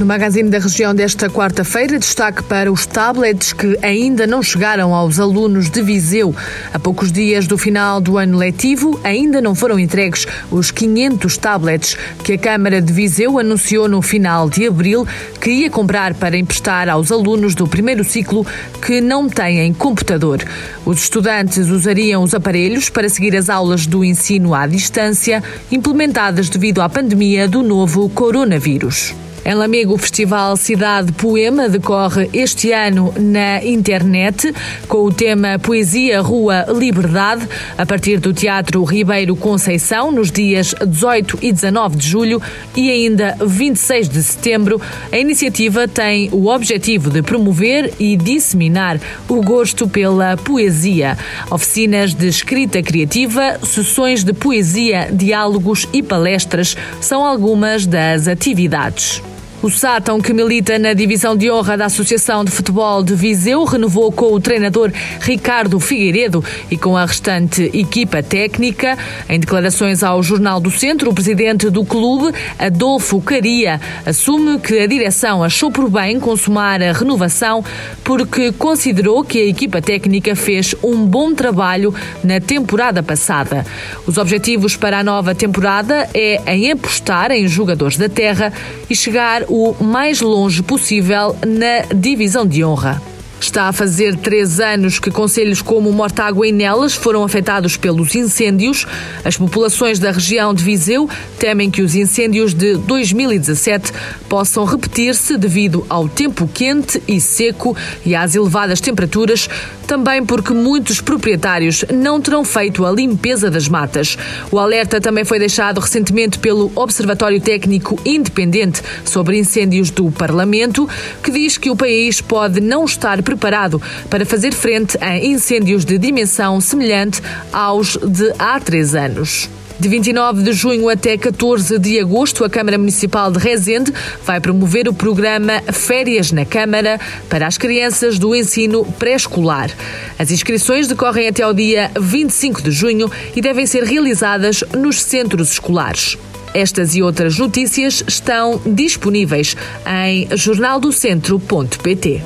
No Magazine da Região desta quarta-feira, destaque para os tablets que ainda não chegaram aos alunos de Viseu. A poucos dias do final do ano letivo, ainda não foram entregues os 500 tablets que a Câmara de Viseu anunciou no final de abril que ia comprar para emprestar aos alunos do primeiro ciclo que não têm computador. Os estudantes usariam os aparelhos para seguir as aulas do ensino à distância, implementadas devido à pandemia do novo coronavírus. Em Lamego, o Festival Cidade Poema decorre este ano na internet com o tema Poesia, Rua, Liberdade, a partir do Teatro Ribeiro Conceição, nos dias 18 e 19 de julho e ainda 26 de setembro. A iniciativa tem o objetivo de promover e disseminar o gosto pela poesia. Oficinas de escrita criativa, sessões de poesia, diálogos e palestras são algumas das atividades. O Sátão, que milita na divisão de honra da Associação de Futebol de Viseu, renovou com o treinador Ricardo Figueiredo e com a restante equipa técnica. Em declarações ao Jornal do Centro, o presidente do clube, Adolfo Caria, assume que a direção achou por bem consumar a renovação porque considerou que a equipa técnica fez um bom trabalho na temporada passada. Os objetivos para a nova temporada é em apostar em jogadores da terra e chegar o mais longe possível na divisão de honra. Está a fazer três anos que conselhos como Mortágua e Nelas foram afetados pelos incêndios. As populações da região de Viseu temem que os incêndios de 2017 possam repetir-se devido ao tempo quente e seco e às elevadas temperaturas, também porque muitos proprietários não terão feito a limpeza das matas. O alerta também foi deixado recentemente pelo Observatório Técnico Independente sobre Incêndios do Parlamento, que diz que o país pode não estar preparado para fazer frente a incêndios de dimensão semelhante aos de há três anos. De 29 de junho até 14 de agosto, a Câmara Municipal de Rezende vai promover o programa Férias na Câmara para as crianças do ensino pré-escolar. As inscrições decorrem até ao dia 25 de junho e devem ser realizadas nos centros escolares. Estas e outras notícias estão disponíveis em jornaldocentro.pt.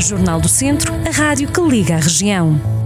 Jornal do Centro, a rádio que liga a região.